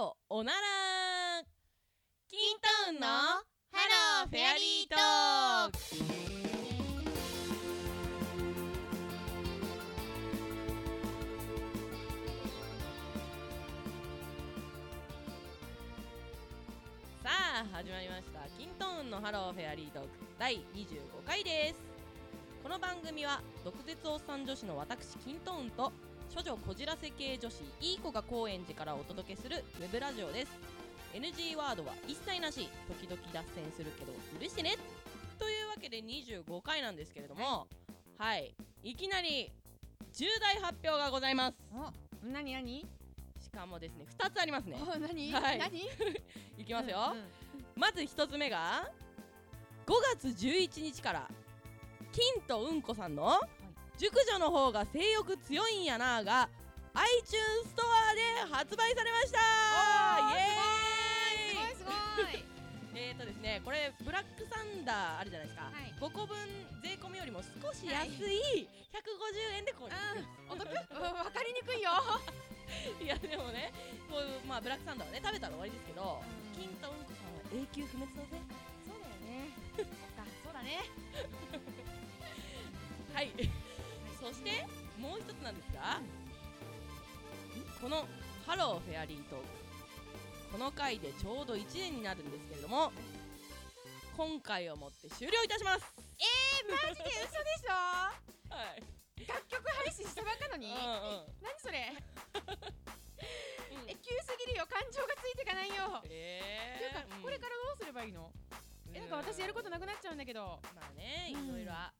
よおなら。キントーンのハローフェアリートーク。さあ始まりました。キントーンのハローフェアリートーク。第25回です。この番組は毒舌おっさん女子の私キントーンと処女こじらせ系女子いい子が高円寺からお届けするウェブラジオです。NG ワードは一切なし。時々脱線するけど許してね。というわけで25回なんですけれどもはい。いきなり重大発表がございます。お、なになに？しかもですね2つありますね。お、なに？はい。なに？いきますよ、うんうん。まず一つ目が5月11日から金とうんこさんの熟女の方が性欲強いんやなが iTunes ストアで発売されましたイエーイすごいすごい。えーとですねこれブラックサンダーあるじゃないですか、はい5個分税込みよりも少し安い150円で購入うん、お得？う んわかりにくいよ。いやでもねこうまあブラックサンダーはね食べたら終わりですけどうん金とうんこさんは永久不滅だぜそうだよね。そっか、そうだね。はい、そしてもう一つなんですが、この「ハローフェアリートーク」この回でちょうど1年になるんですけれども今回をもって終了いたしますえ、マジで嘘でしょ？はい、楽曲配信したばっかのに？うん何それ？うんえ、急すぎるよ。感情がついていかないよ。っていうえー、か、これからどうすればいいの？え、なんか私やることなくなっちゃうんだけど。まあねいうんろいろあった「ハロー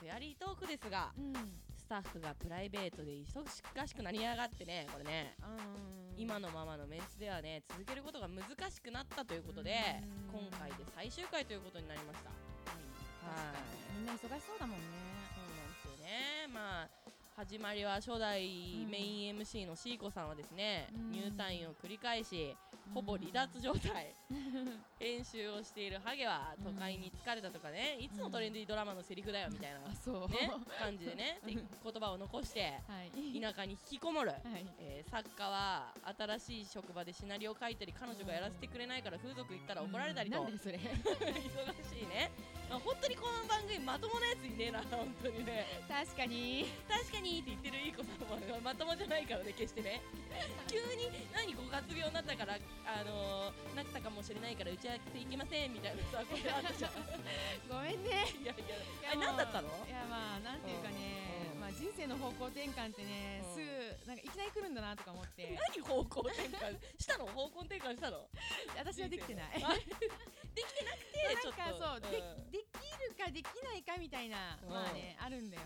フェアリートーク」ですがうん。スタッフがプライベートで忙しくなりやがってねこれね。うん。今のままのメンツではね続けることが難しくなったということでうん。今回で最終回ということになりました。確かに。みんな忙しそうだもんね。そうなんですよね。まあ始まりは初代メイン MC のシーコさんはですね、うん。入退院を繰り返しほぼ離脱状態、編集をしているハゲは都会に疲れたとかね。いつのトレンディードラマのセリフだよみたいな。ね、感じでね うん言葉を残してはい。田舎に引きこもる、はい。えー作家は新しい職場でシナリオを書いたり彼女がやらせてくれないから風俗行ったら怒られたりと、なんでそれ。忙しいね、まあ、本当にこの番組まともなやついねえな 本当にね。確かに。確かにって言ってるいい子さんはまともじゃないからね決してね。急に何ご活病になったからあのー、なったかもしれないから打ち合わせ行けませんみたいなさこれあったじゃん。い ごめんね。やいやあれ何だったの？いやまあなんていうかね、うん。まあ人生の方向転換ってね、うん。すぐなんかいきなり来るんだなとか思って。何方向転換したの？方向転換したの？私はできてない。あできてなくて ちょっと。なんかそう、でん。できるかできないかみたいな、うん。まあねあるんだよ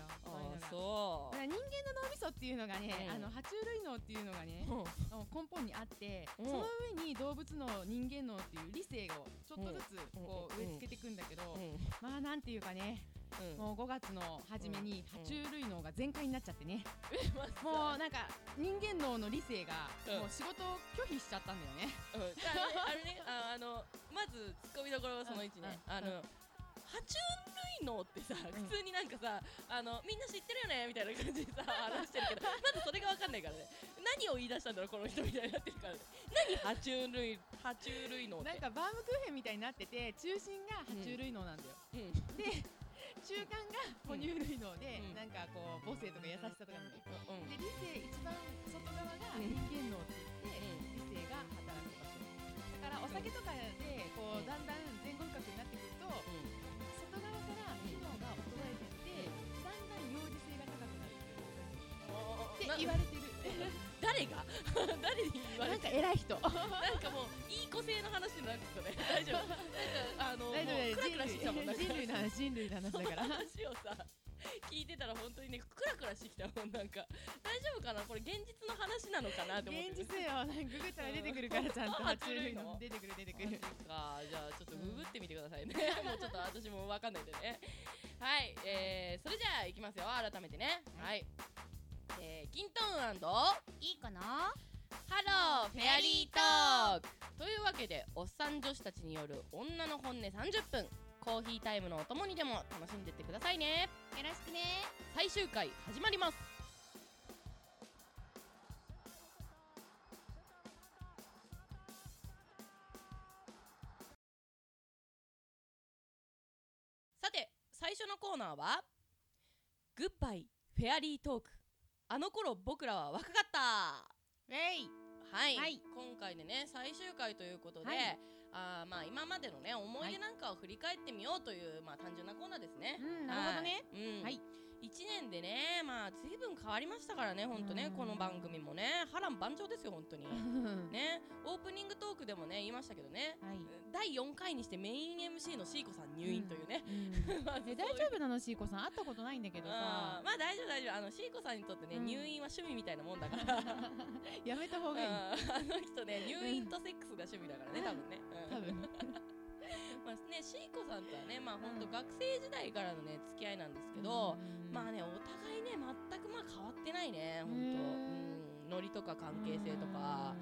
そう。人間の脳みそっていうのがね、うん。あの爬虫類脳っていうのがね、根本にあって、うん。その上に動物の人間脳っていう理性をちょっとずつこううん。植え付けていくんだけど、うん。まあなんていうかねうん。もう5月の初めにうん。爬虫類脳が全開になっちゃってね、まあさもうなんか人間脳の理性がうん。もう仕事を拒否しちゃったんだよね。うん。あのあれねああのまずツッコミどころはその1ね。爬虫類脳ってさ普通になんかさあのみんな知ってるよねみたいな感じでさ 話してるけどまずそれが分かんないからね。何を言い出したんだろうこの人みたいになってるからね。何爬虫類爬虫類脳って。なんかバームクーヘンみたいになってて中心が爬虫類脳なんだよ。うん。で中間が哺乳類脳で、うん。なんかこう母性とか優しさとかなんだようん。で理性一番外側がうん人間脳って言って、理性が働く場所。だからお酒とかでこうだんだん前後深くになってくると外側から機能が衰えてってだんだん幼児性が高くなるってな言われてる誰が？誰に言わなんかれて偉い人。なんかもういい子性の話になってきたね。大丈夫。なんかあの大丈夫。クラクラしてきたもん人類の話人類の話だから。話をさ聞いてたら本当にねクラクラしてきたもんなんか。大丈夫かな？これ現実の話なのかな？って思って現実よ。なんかググったら出てくるからちゃんと。うん爬虫類の？出てくる出てくる。か。じゃあちょっとググってみてくださいね、もうちょっと私も分かんないんでね。はい、えー、それじゃあいきますよ。改めてね。はい、えー、キントーンいいかな？ハローフェアリートーク。というわけでおっさん女子たちによる女の本音30分コーヒータイムのお供にでも楽しんでってくださいね。よろしくね。最終回始まります。さて最初のコーナーは「グッバイフェアリートーク」あの頃僕らは若かった」ウェイはい、はい。今回でね最終回ということで、はい。あーまあ今までのね思い出なんかを振り返ってみようという、まあ単純なコーナーですね。うんなるほどね。はい。うん。はい1年でねまあ随分変わりましたからね本当ねうん。この番組もね。波乱万丈ですよ本当に。ね。オープニングトークでもね言いましたけどね。はい。第4回にしてメイン MC のシーコさん入院というね。うん まずえ大丈夫なのシーコさん？会ったことないんだけどさ。まあ大丈夫大丈夫。あのシーコさんにとってね、うん。入院は趣味みたいなもんだから。やめた方がいい。あの人ね入院とセックスが趣味だからね多分ね、うん。多分まあねシーコさんとはねまあ本当学生時代からのね付き合いなんですけど、まあねお互いね全くまあ変わってないね本当。うん。ノリとか関係性とか。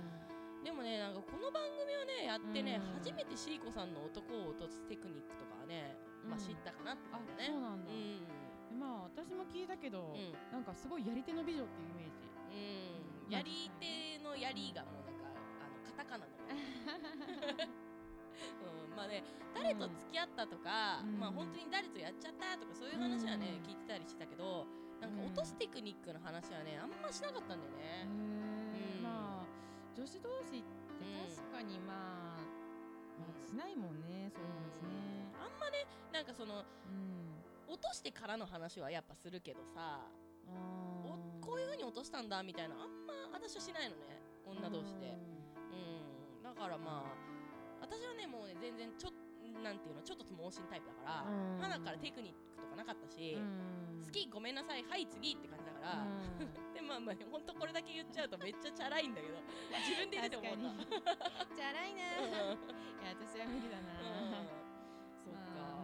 でもねなんかこの番組をねやってねうん。初めてシーコさんの男を落とすテクニックとかはねまあうん知ったかなってあ感じだね。そうなんだ。うん。まあ私も聞いたけどうん。なんかすごいやり手の美女っていうイメージ。うん。やり手のやりがもうなんかあのカタカナの うん、まあね誰と付き合ったとか、うん。まあ本当に誰とやっちゃったとかそういう話はね、うん。聞いてたりしてたけどなんか落とすテクニックの話はねあんましなかったんだよへね、うん。ーまあ女子同士って確かにまあまあしないもんねそういう話ね。あんまねなんかそのうん。落としてからの話はやっぱするけどさあおーこういう風に落としたんだみたいなあんま私はしないのね女同士で。うん。だからまあ私はねもうね全然ちょっなんていうのちょっと盲信タイプだからうん。花からテクニックとかなかったし、うん。好きごめんなさいはい次って感じだから、うん。でまあまあほんとこれだけ言っちゃうとめっちゃチャラいんだけど自分で言ってて思った。確じゃらいな。うん。いや私は無理だな。うん。そっまあか、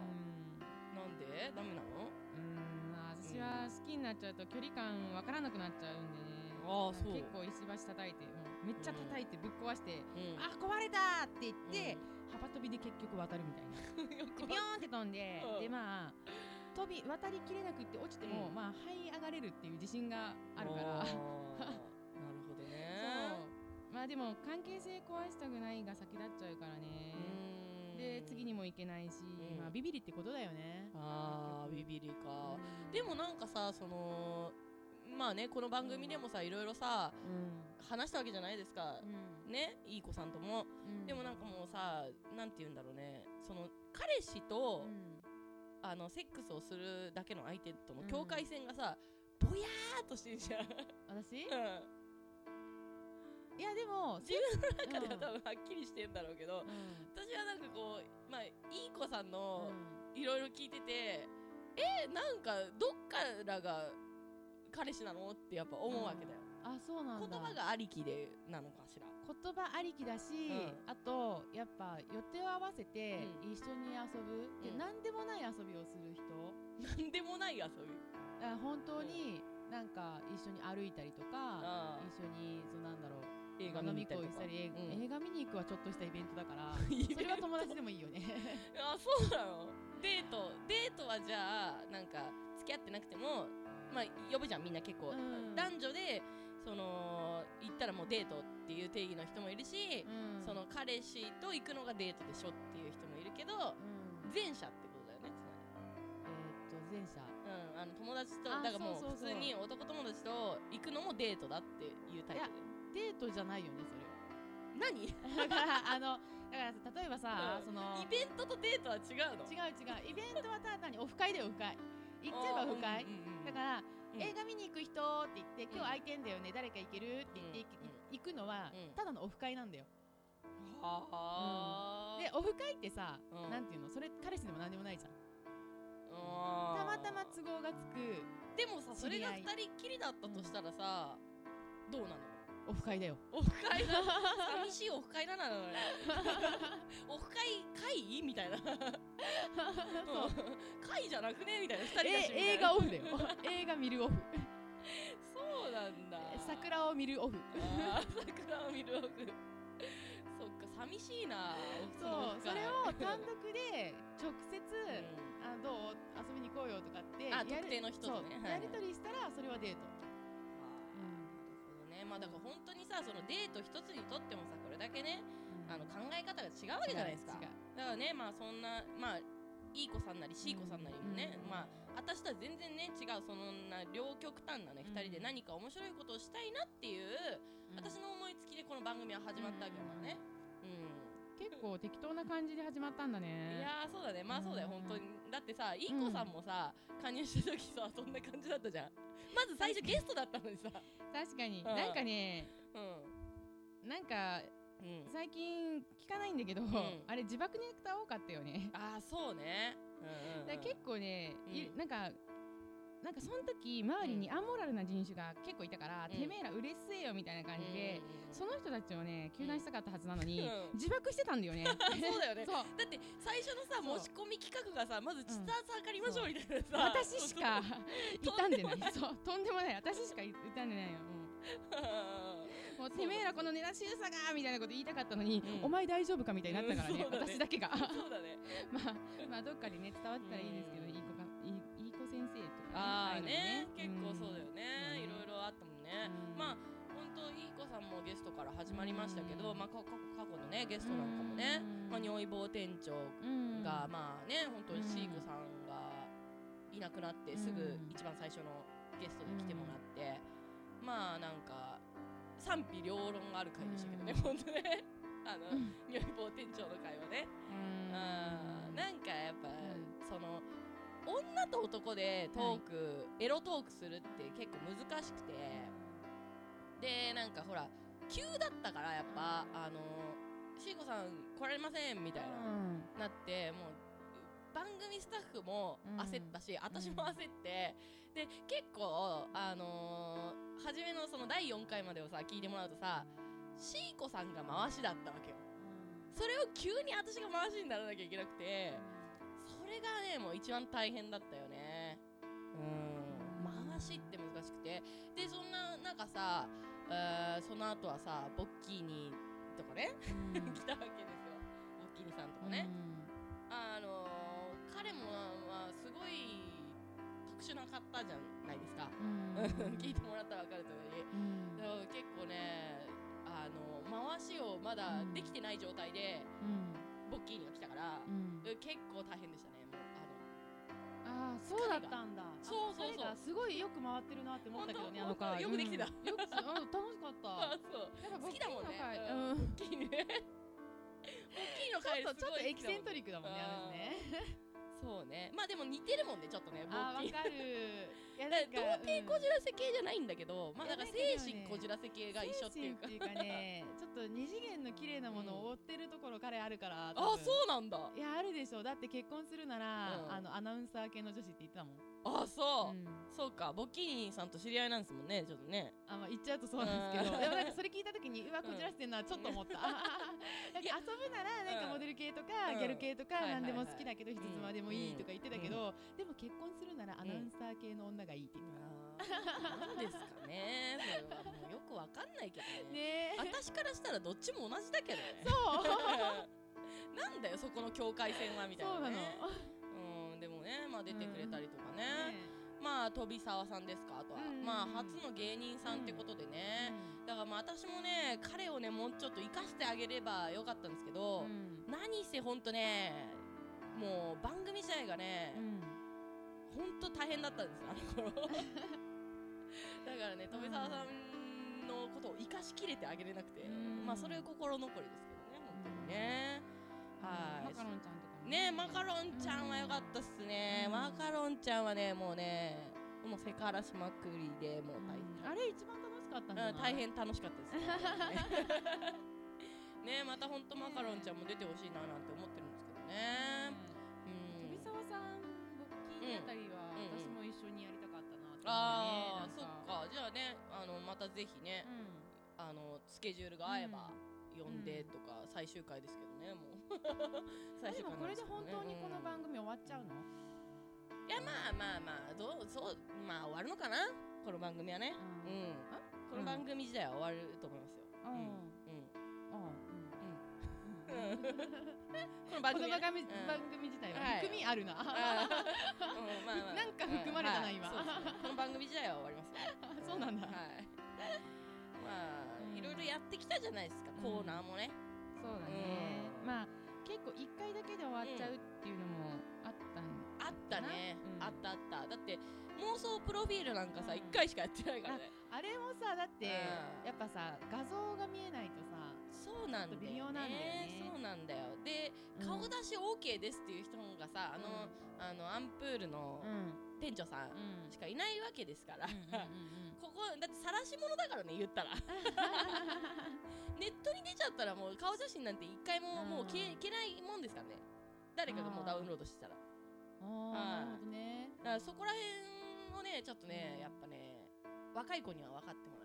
なんで？ダメなの？うんうんまあ私は好きになっちゃうと距離感わからなくなっちゃうんでねああそう。結構石橋叩いてもうめっちゃ叩いてぶっ壊してうん。あ壊れたって言って幅跳びで結局渡るみたいな。でビヨーンって飛んでうん。でまあ飛び渡りきれなくって落ちても、うん。まあ這い上がれるっていう自信があるから。なるほどね。う。まあでも関係性壊したくないが先立っちゃうからね。で次にも行けないし、ん。まあビビりってことだよね。あービビりか。うん。でもなんかさそのまあねこの番組でもさいろいろさうん。話したわけじゃないですか。うん。ねいい子さんとも。うん。でもなんかもうさなんて言うんだろうね。その彼氏と、うん。あのセックスをするだけの相手とのうん。境界線がさ、ぼやーっとしてんじゃん、私？うん。いやでも自分の中では多分はっきりしてんだろうけど、うん。私はなんかこうまあいい子さんうのん。いろいろ聞いてて、えなんかどっからが彼氏なの？ってやっぱ思うわけだよ、あそうなんだ。言葉がありきでなのかしら。言葉ありきだし、うん。あとやっぱ予定を合わせてう一緒に遊ぶ、でうん何でもない遊びをする人。なんでもない遊び？あ本当になんか一緒に歩いたりとかあ一緒にそうなんだろう映画見に行ったりうん。映画見に行くはちょっとしたイベントだから それは友達でもいいよね。あそうなの？デートデートはじゃあなんか付き合ってなくてもまあ呼ぶじゃんみんな結構、うん。男女でその行ったらもうデートっていう定義の人もいるし、うん。その彼氏と行くのがデートでしょっていう人もいるけどうん。前者ってことだよねえーっと前者。つまり、うん、あの友達とあだからもう普通に男友達と行くのもデートだっていうタイプでデートじゃないよねそれは。何？イだからあのだからさ例えばさ、うん。そのベントとデートは違うの？違う違う。イベントはただ単にオフ会だよオフ会。行っちゃえばオフ会、うんうんうんだから、うん。映画見に行く人って言って今日空いてんだよね、誰か行けるって言って、行くのは、うん。ただのオフ会なんだよ。はあ、でオフ会ってさ、うん。なんていうの？それ彼氏でも何でもないじゃん。たまたま都合がつくでもさそれが知り合い。二人っきりだったとしたらさ、どうなの？オフ会だよ。オフ会な寂しいオフ会なのよねオフ会会？みたいな。会じゃなくね？みたいな二人だし映画オフだよ。映画見るオフ。そうなんだ。桜を見るオフ。桜を見るオフ。そっか寂しいなそうそれを単独で直接、うん。あどう？遊びに行こうよとかってあ特定の人とね。やり取りしたらそれはデートね。まあだから本当にさそのデート一つにとってもさこれだけねあの考え方が違うわけじゃないですか。違う違う。だからねまあそんなまあいいい子さんなり C 子さんなりもね、うん。まあ私とは全然ね違うそんな両極端なねうん。2人で何か面白いことをしたいなっていう、私の思いつきでこの番組は始まったわけだからね。うん。結構適当な感じで始まったんだね。いやーそうだね。まあそうだよ。うん。本当にだってさいい子さんもさ、加入した時さそんな感じだったじゃん。まず最初ゲストだったのにさ。確かに。ん。なんかねうなんかんうん。最近聞かないんだけど、ん。あれ自爆ネタ多かったよね。ああそうね。うんうん、うん、だから結構ね、いうん。なんかなんかその時周りにアモラルな人種が結構いたから、うん。てめえらうれしせえよみたいな感じで、うん。その人たちをね糾弾したかったはずなのに、うん。自爆してたんだよね。そうだよね。そう。だって最初のさ申し込み企画がさまずスタート測りましょうみたいなさ、私しかそう傷んでない。そう。とんでもない。私しか傷んでないよ、うん。もうてめえらこのネタ集さがみたいなこと言いたかったのに、うん。お前大丈夫かみたいになったからね,、うんね。私だけが。そうだね。まあまあどっかでね伝わったらいいですけど、うんああねも結構そうだよね、うん。いろいろあったもんね、うん。まあ本当いい子さんもゲストから始まりましたけど、うん。まあ過去過去のねゲストなんかもね、うん。まあ如意棒店長うん。が、まあね本当にーコさんがいなくなってすぐうん。一番最初のゲストで来てもらって、まあなんか賛否両論がある回でしたけどね、うん。本当ね。あの、う意棒店長の会はね、うん。なんかやっぱ、ん。その女と男でトーク、エロトークするって結構難しくて。でなんかほら急だったからやっぱあのシーコさん来られませんみたいな、うん。なってもう番組スタッフも焦ったし、私も焦って、で結構あのー初めのその第4回までをさ聞いてもらうとさシーコさんが回しだったわけよ。それを急に私が回しにならなきゃいけなくてそれがねもう一番大変だったよね。うん。回しって難しくて。でそんな中さ、えーその後はさボッキーニとかねうん。来たわけですよ。ボッキーニさんとかね、あのー彼もまあすごい特殊な方じゃないですか、うん。聞いてもらったら分かるとおり結構ねあの回しをまだできてない状態でうん。ボッキーニが来たから、うん。結構大変でしたねああそうだったんだ。そうそうそう。すごいよく回ってるなって思ったけどねあの回よくできてた。うん。よくあ楽しかった。そう。やっぱ好きだもんね。ボッキーの回うん。ボッキーニね。ボッキーニの回ちょっとちょっとエキセントリリックだもんねあれねそうね。まあでも似てるもんねちょっとねあーわかる。いや童貞こじらせ系じゃないんだけど、まあいやだからなんか精神こじらせ系が一緒っていうか。精神っていうかねちょっと二次元の綺麗なものを追ってるところ彼あるからあそうなんだ。いやあるでしょ。だって結婚するなら、うん。あのアナウンサー系の女子って言ってたもん、あそう、うんそうかボッキーニさんと知り合いなんですもんねちょっとね。あまあ言っちゃうとそうなんですけど、うん。でもなんかそれ聞いた時にうわこじらせてんなちょっと思った、なんか遊ぶならなんかモデル系とか、うん。ギャル系とか何でも好きだけど人妻でもいいとか言ってたけど、でも結婚するならアナウンサー系の女がいいって言ってなんですかねそれはもうよくわかんないけどた、ね。ね。え私からしたらどっちも同じだけどね。そう。なんだよそこの境界線はみたいそうなの、なねうんでもねまあ出てくれたりとかね、ねまあ飛沢さんですかあとは、うんまあ初の芸人さんってことでね、だからまあ私もね彼をねもうちょっと生かしてあげればよかったんですけど、うん。何せほんとねもう番組自体がねう、ん。ほんと大変だったんですあの頃。だからね富澤さんのことを生かしきれてあげれなくて、うん。まあそれ心残りですけどね本当にね、はい。マカロンちゃんねマカロンちゃんは良かったっすね、うん。マカロンちゃんはねもうねもうセクハラしまくりでもう大うん。あれ一番楽しかったんじゃうん大変楽しかったです。ねねまたほんとマカロンちゃんも出てほしいななんて思ってるんですけどね。うん。飛沢さん。ボッキーあたりは、うん。私も一緒にやりたかったなってああ、そっか。じゃあねあのまたぜひね、あのスケジュールが合えば呼んでとか、最終回ですけどねもう。うん、最終でもこれで本当にこの番組組終わっちゃうの、いやまあまあまあどうそうまあ終わるのかな？この番組はね。ううん。ん、この番組自体は終わると思いますよ。うん。うん。うん。うん。うん。このこ番組番組,、自体ははい。含みあるな、なんか含まれたなはい。今この番組自体は終わりますよ。そうなんだ、はい。まあ、うん。いろいろやってきたじゃないですか、うんコーナーもね。そうだね、まあ結結構一回だけで終わっちゃうっていうのもあったんあったね、うん。あったあった。だって妄想プロフィールなんかさうん。一回しかやってないからね。あれもさだってうん。やっぱさ画像が見えないとさそうなんだよね。微妙なんだよね。そうなんだよ。でうん。顔出し OK ですっていう人がさあの、あのアンプールのうん店長さんうん。しかいないわけですから、ここだって晒し者だからね言ったら。ネットに出ちゃったらもう顔写真なんて一回もうんもう消え消えないもんですからね。誰かがもうダウンロードしてたら。あー。なるほどね。だからそこら辺をねちょっとねやっぱね若い子には分かっても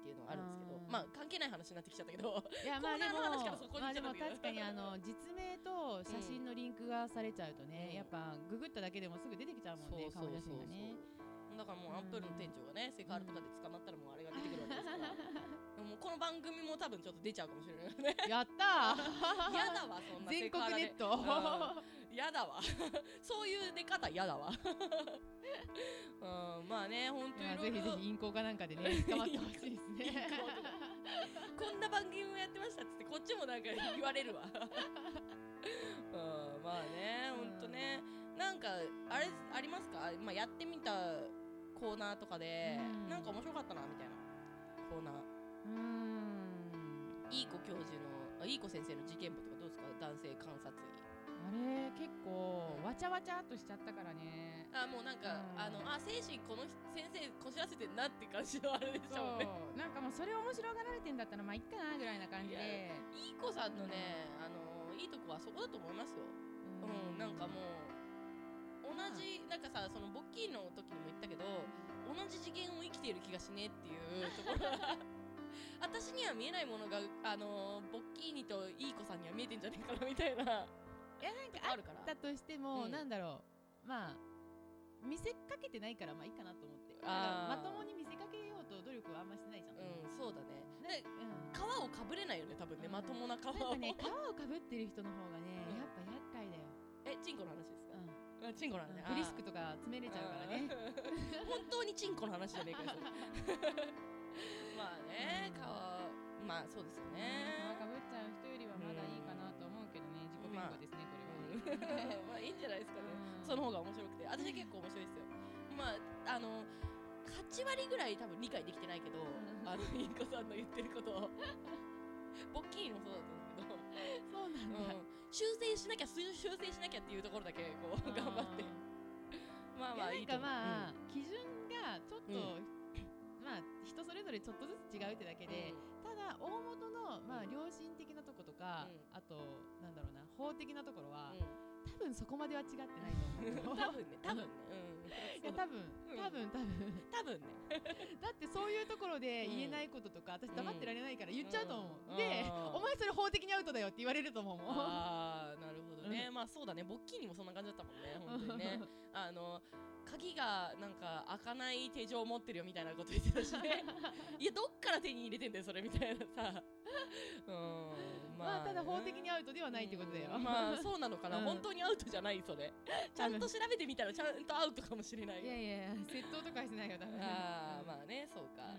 っていうのがあるんですけどうんまあ関係ない話になってきちゃったけどいやまあでもまあでも確かにあの実名と写真のリンクがされちゃうとね、うん。やっぱググっただけでもすぐ出てきちゃうもんね顔写真がね。だからもうアンプールの店長がねセクハラとかで捕まったらもうあれが出てくるわけですから。でもこの番組も多分ちょっと出ちゃうかもしれない。よねやったー。やだわそんなセ全クハラで。国ネット、うん。やだわ。そういう出方やだわ。うんまあね本当いやいろいろ。ぜひぜひ銀行かなんかでね 捕まってほしいです銀ね こんな番組もやってましたっつってこっちもなんか言われるわ。うんまあねほん。とね。なんかあれありますか、まあ、やってみたコーナーとかで、うん。なんか面白かったなみたいな。コーナー。うーん。いい子教授のあいい子先生の事件簿とかどうですか？男性観察医。あれ結構わちゃわちゃっとしちゃったからねあもうなんか、うん。あのあ精神この先生こじらせてんなって感じのあれでしそょうね。う。なんかもうそれ面白がられてんだったらまあいっかなぐらいな感じで。いい子さんのねあのいいとこはそこだと思いますよ。うん、なんかもう同じなんかさそのボッキーの時にも言ったけど同じ次元を生きている気がしねえっていうところが私には見えないものがあのボッキーニといい子さんには見えてんじゃねえかなみたいな。いやなんかあるからだとしても、うん。なんだろう。まあ見せかけてないからまあいいかなと思って。あー。まともに見せかけようと努力はあんましてないじゃん、うんそうだね。でねうん。皮をかぶれないよね多分ね。うん。まともな皮を。ね皮をかぶってる人の方がねうん。やっぱ厄介だよ、えチンコの話ですか？うん。あチンコの話。ねフリスクとか詰めれちゃうからね。本当にチンコの話じゃねえか まあねうん。皮まあそうですよね。皮かぶっちゃう人よりはまだいいかなと思うけどね。自己弁護ですねこれは、まあいいんじゃないですかね。うんその方が面白くて。私結構面白いですよ。まああの8割ぐらい多分理解できてないけど、んあのいい子さんの言ってることを。ボッキーニもそうだったんですけど、そうなんだ、うん、修正しなきゃ修修正しなきゃっていうところだけこう頑張って。まあまあいいと思ういやなんかまあ、基準がちょっと、うまあ人それぞれちょっとずつ違うってだけで、ただ大元のまあ良心的なとことか、うん。あとなんだろうな法的なところは、うん。多分そこまでは違ってないと思う 多分ね多分ね。うん。いや多分う。ん多分多分。多分ね。だってそういうところで言えないこととか、私黙ってられないから言っちゃうと思う、うん。でお前それ法的にアウトだよって言われると思うもん。ああなるほどね、まあそうだね。ボッキーにもそんな感じだったもんね本当にね。あの鍵がなんか開かない手錠を持ってるよみたいなこと言ってたしね。いやどっから手に入れてんだよそれみたいなさ。うんまあただ法的ににアウトではないってことだよ、まあそうなのかな、うん。本当にアウトじゃないそれ。ちゃんと調べてみたらちゃんとアウトかもしれない。いやいや窃盗とかしてないよ多分。ああまあねそうか、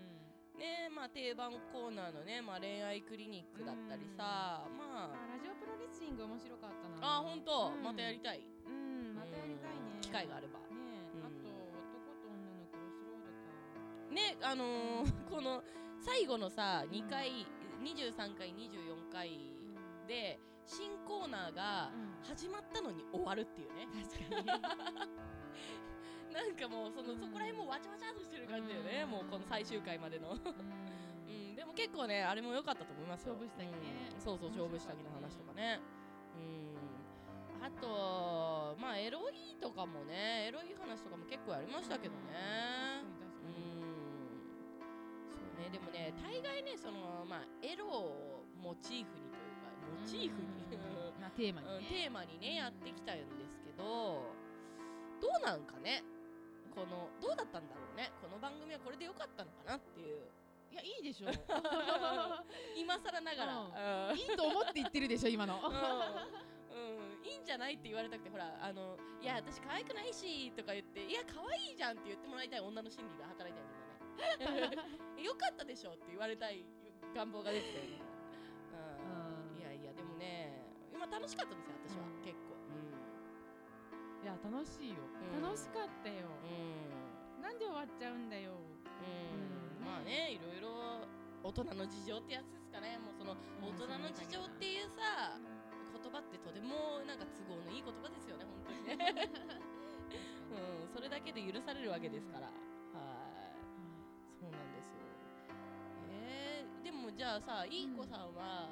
ねまあ定番コーナーのね、まあ、恋愛クリニックだったりさ、まあ。ラジオプロレスリング面白かったな。ああ本当、うん。またやりたい。うんまたやりたいね。機会があれば。ねうん。あと男と女のクロスロードか。ねあのーこの最後のさ2回23回24回で新コーナーがうん。始まったのに終わるっていうね。確かに。なんかもうそのそこら辺もわちゃわちゃっとしてる感じだよね。うん。もうこの最終回までの。うん。うん。でも結構ねあれも良かったと思いますよ。勝負下着ね。うん。そうそう勝負下着の話とかね。うん。あとまあエロいとかもねエロい話とかも結構やりましたけどね。うん。そうねでもね大概ねそのまあエロをモチーフにというかモチーフに。テーマにうんねテーマにねやってきたんですけどどうなんかね？このどうだったんだろうね？この番組はこれでよかったのかなっていう。いやいいでしょ 今更ながら、うん。いいと思って言ってるでしょ今の。うん、うん、いいんじゃないって言われたくてほらあのいや私可愛くないしとか言っていや可愛いじゃんって言ってもらいたい女の心理が働いたよ今ね。よかったでしょって言われたい願望が出てたよね、楽楽しかったですよ私は、うん。結構。いや楽しいよ、うん。楽しかったよ、うん。なんで終わっちゃうんだよ。うん。うん。まあねいろいろ大人の事情ってやつですかね。もうその大人の事情っていうさ言葉ってとてもなんか都合のいい言葉ですよね本当にね、うん、それだけで許されるわけですから。はい。そうなんですよ。えー、でもじゃあさいい子さんは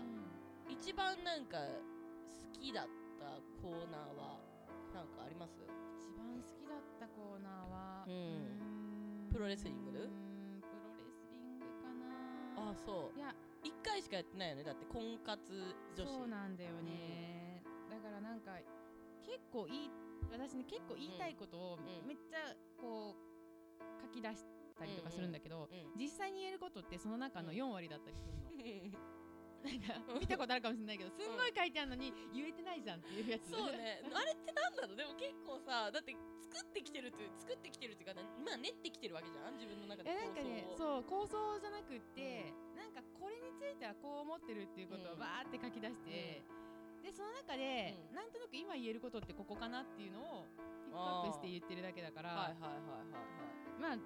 一番なんか好きだったコーナーはなんかあります？一番好きだったコーナーは、うん。プロレスリング？プロレスリングかな。あそう。いや。一回しかやってないよね？だって婚活女子。そうなんだよね、だからなんか結構いい私ね結構言いたいことをん。めっちゃこう書き出したりとかするんだけど、うん。実際に言えることってその中のうん。4割だったりするの、う んなんか見たことあるかもしれないけどすんごい書いてあるのに言えてないじゃんっていうやつそうね。あれってなんだろう？でも結構さだって作ってきてるっていう作ってきてるっていうかまあ練ってきてるわけじゃん？自分の中でえなんかね構想をそう構想じゃなくって、なんかこれについてはこう思ってるっていうことをうん。バーって書き出して、でその中で、うん。なんとなく今言えることってここかなっていうのをピックアップして言ってるだけだから、はいはいはいはい。まあ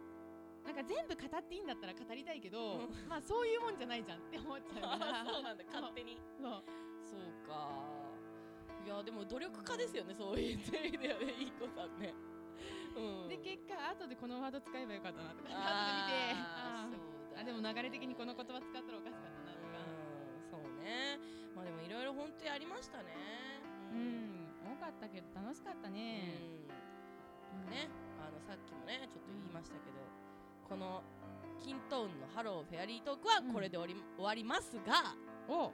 なんか全部語っていいんだったら語りたいけど、うん。まあそういうもんじゃないじゃんって思っちゃうはいから。あ そうなんだ勝手に。そう。そう。か。いやでも努力家ですよねそういう意味ではねいい子さんね。うん。で結果後でこのワード使えばよかったなとか後で見てああでも流れ的にこの言葉使ったらおかしかったなとか。うんそうね。まあでもいろいろ本当にありましたね。うん、多かったけど楽しかったね、うん。ねあのさっきもねちょっと言いましたけどこのキントーンのハローフェアリートークはこれで終わり,、終わりますがお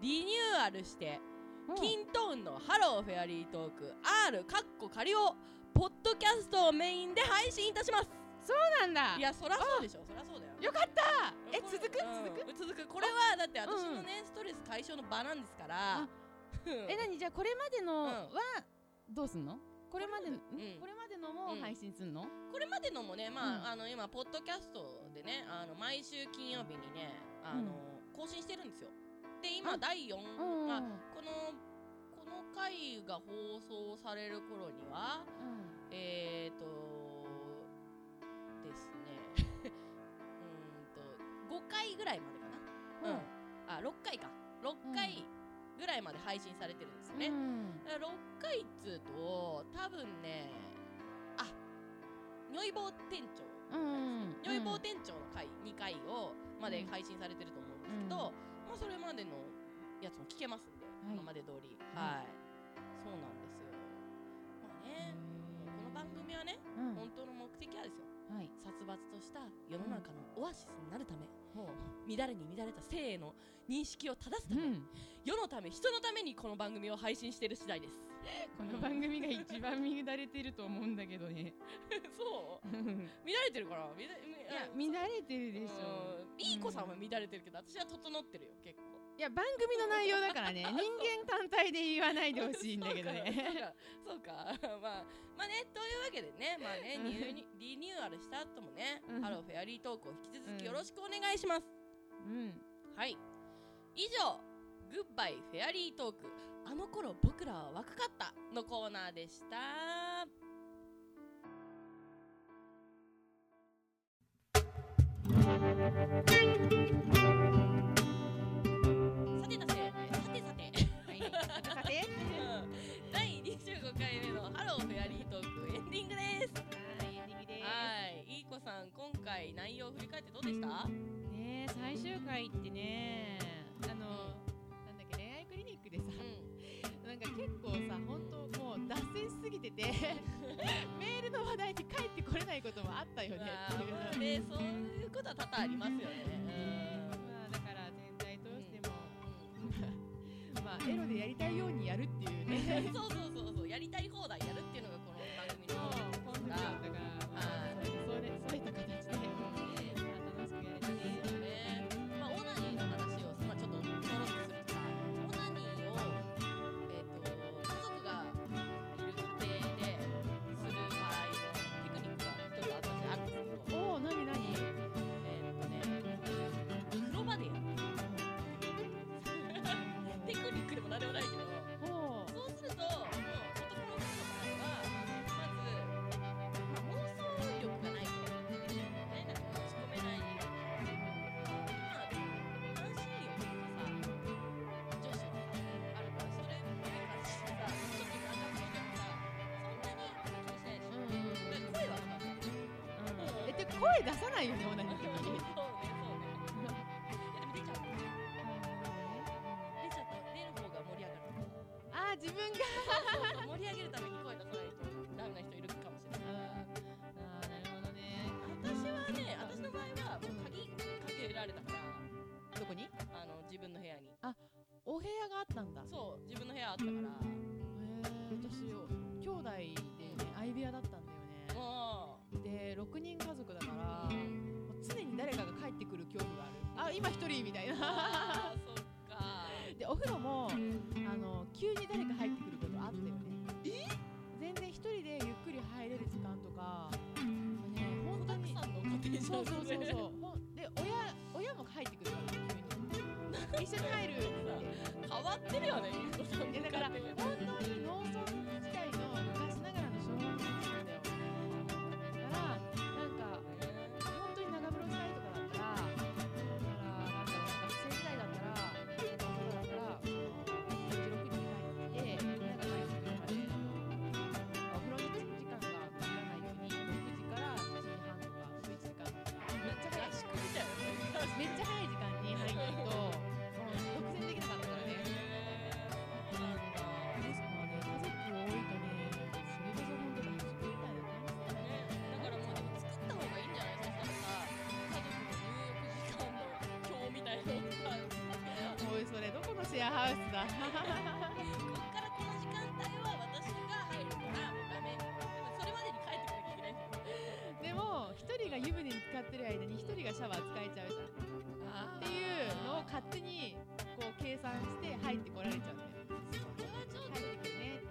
リニューアルしておキントーンのハローフェアリートーク R カッコ仮をポッドキャストをメインで配信いたします。そうなんだ。いやそらそうでしょ。そらそうだよ。よかった。え続く？うん。続く？続く。これはだって私うんうん。のね、ストレス解消の場なんですから。あ。え何？じゃあこれまでのうん。はどうすんの？これまでの？うん。んこれまでのもうん。配信すんの？これまでのもね、まあうん。あの今ポッドキャストでねあの毎週金曜日にねあの、更新してるんですよ。で今あ第4、うんあこのこの回が放送される頃にはえーとですね うーんと5回ぐらいまでかな、うん。あ6回か。6回ぐらいまで配信されてるんですよね、うん。だから6回っつうと多分ねあ如意棒店長。うん如意棒店長の回2回をまで配信されてると思うんですけど、まあそれまでのやつも聞けますんで、はい。今まで通り。ははい、そうなんですよ。まあね、この番組はね、うん。本当の目的はですよ。はい。殺伐とした世の中のオアシスになるため、ほ乱れに乱れた性への認識を正すうため、ん。世のため人のためにこの番組を配信している次第です この番組が一番乱れてると思うんだけどね。そう？い乱れてるから。乱れや乱れてるでしょ。うん。いい子さんは乱れてるけど、私は整ってるよ結構。いや番組の内容だからね。人間単体で言わないでほしいんだけどね。そうか。まあまあねというわけでねまあねリニューアルした後もね、うん。ハローフェアリートークを引き続うんきよろしくお願いします、うん。はい。以上グッバイフェアリートークあの頃僕らは若かったのコーナーでした。さてだせさてさて。はい。さてうん。第25回目のハローフェアリートークエンディングです。はいエンディングです。はい。いい子さん今回内容を振り返ってどうでした？ねえ最終回ってねなんか結構さ本当もう脱線しすぎてて メールの話題に帰ってこれないこともあったよねまあっていう。まあねそういうことは多々ありますよね。まあだから全体通してもうん。まあエロでやりたいようにやるっていううんね。そうそうそうそう。やりたい放題やる声出さないよねオナニーめっちゃ早い時間に入んないともう独占できなかったからねそうなんだまあね、家族多いとね、それこそ本当に合宿みたいな感じだよね。だからもうでも作った方がいいんじゃないそしたらさ家族の入浴時間の表みたいなのが おい、それどこのシェアハウスだ？勝手にこう計算して入ってこられちゃうんだよ。入ってくるね。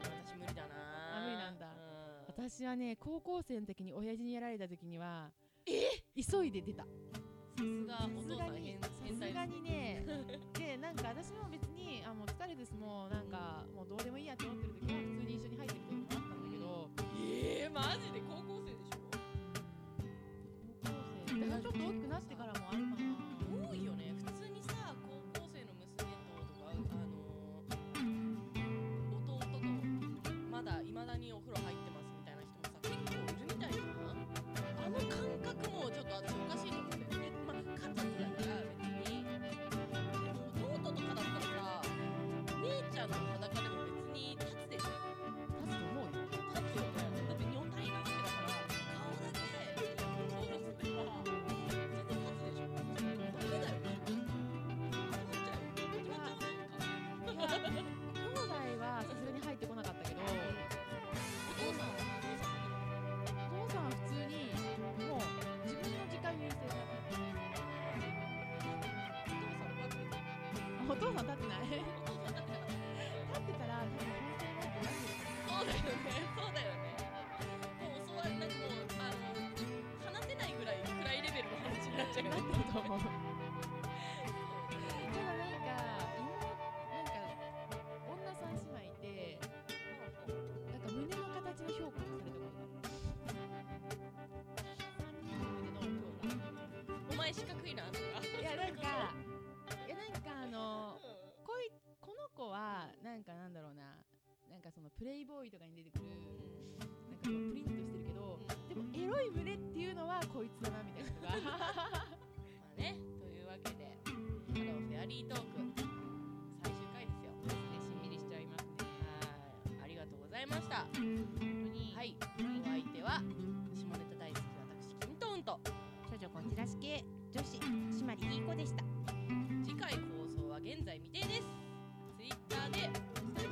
私無理だな。あ無理なんだ。うん。私はね、高校生の時に親父にやられた時には、急いで出た。さすがさお父さんすがに変態すがにねで なんか私も別にあもう疲れです。もうなんかもうどうでもいいやって思ってる時は普通に一緒に入ってる時もあったんだけど。えー、マジで高校生でしょ？高校生。ちょっと大きくなってからもあるかなお父さん立ってない。立ってたら多分本当になってなそうだよねそうだよね。もうそうなんかもうあの話せないぐらい暗いレベルの話になっちゃうよなね。ってると思うはなんかなんだろうな。なんかそのプレイボーイとかに出てくるなんかこうプリンとしてるけどでもエロい胸っていうのはこいつだなみたいな人が。まあねというわけで。ハローフェアリートーク最終回ですよ。ね。しんみりしちゃいますねはい。ありがとうございました。本当にはい。お相手は下ネタ大好き私キントーンと。少女こじらし系女子締まりいい子でした。次回放送は現在未定です Twitter で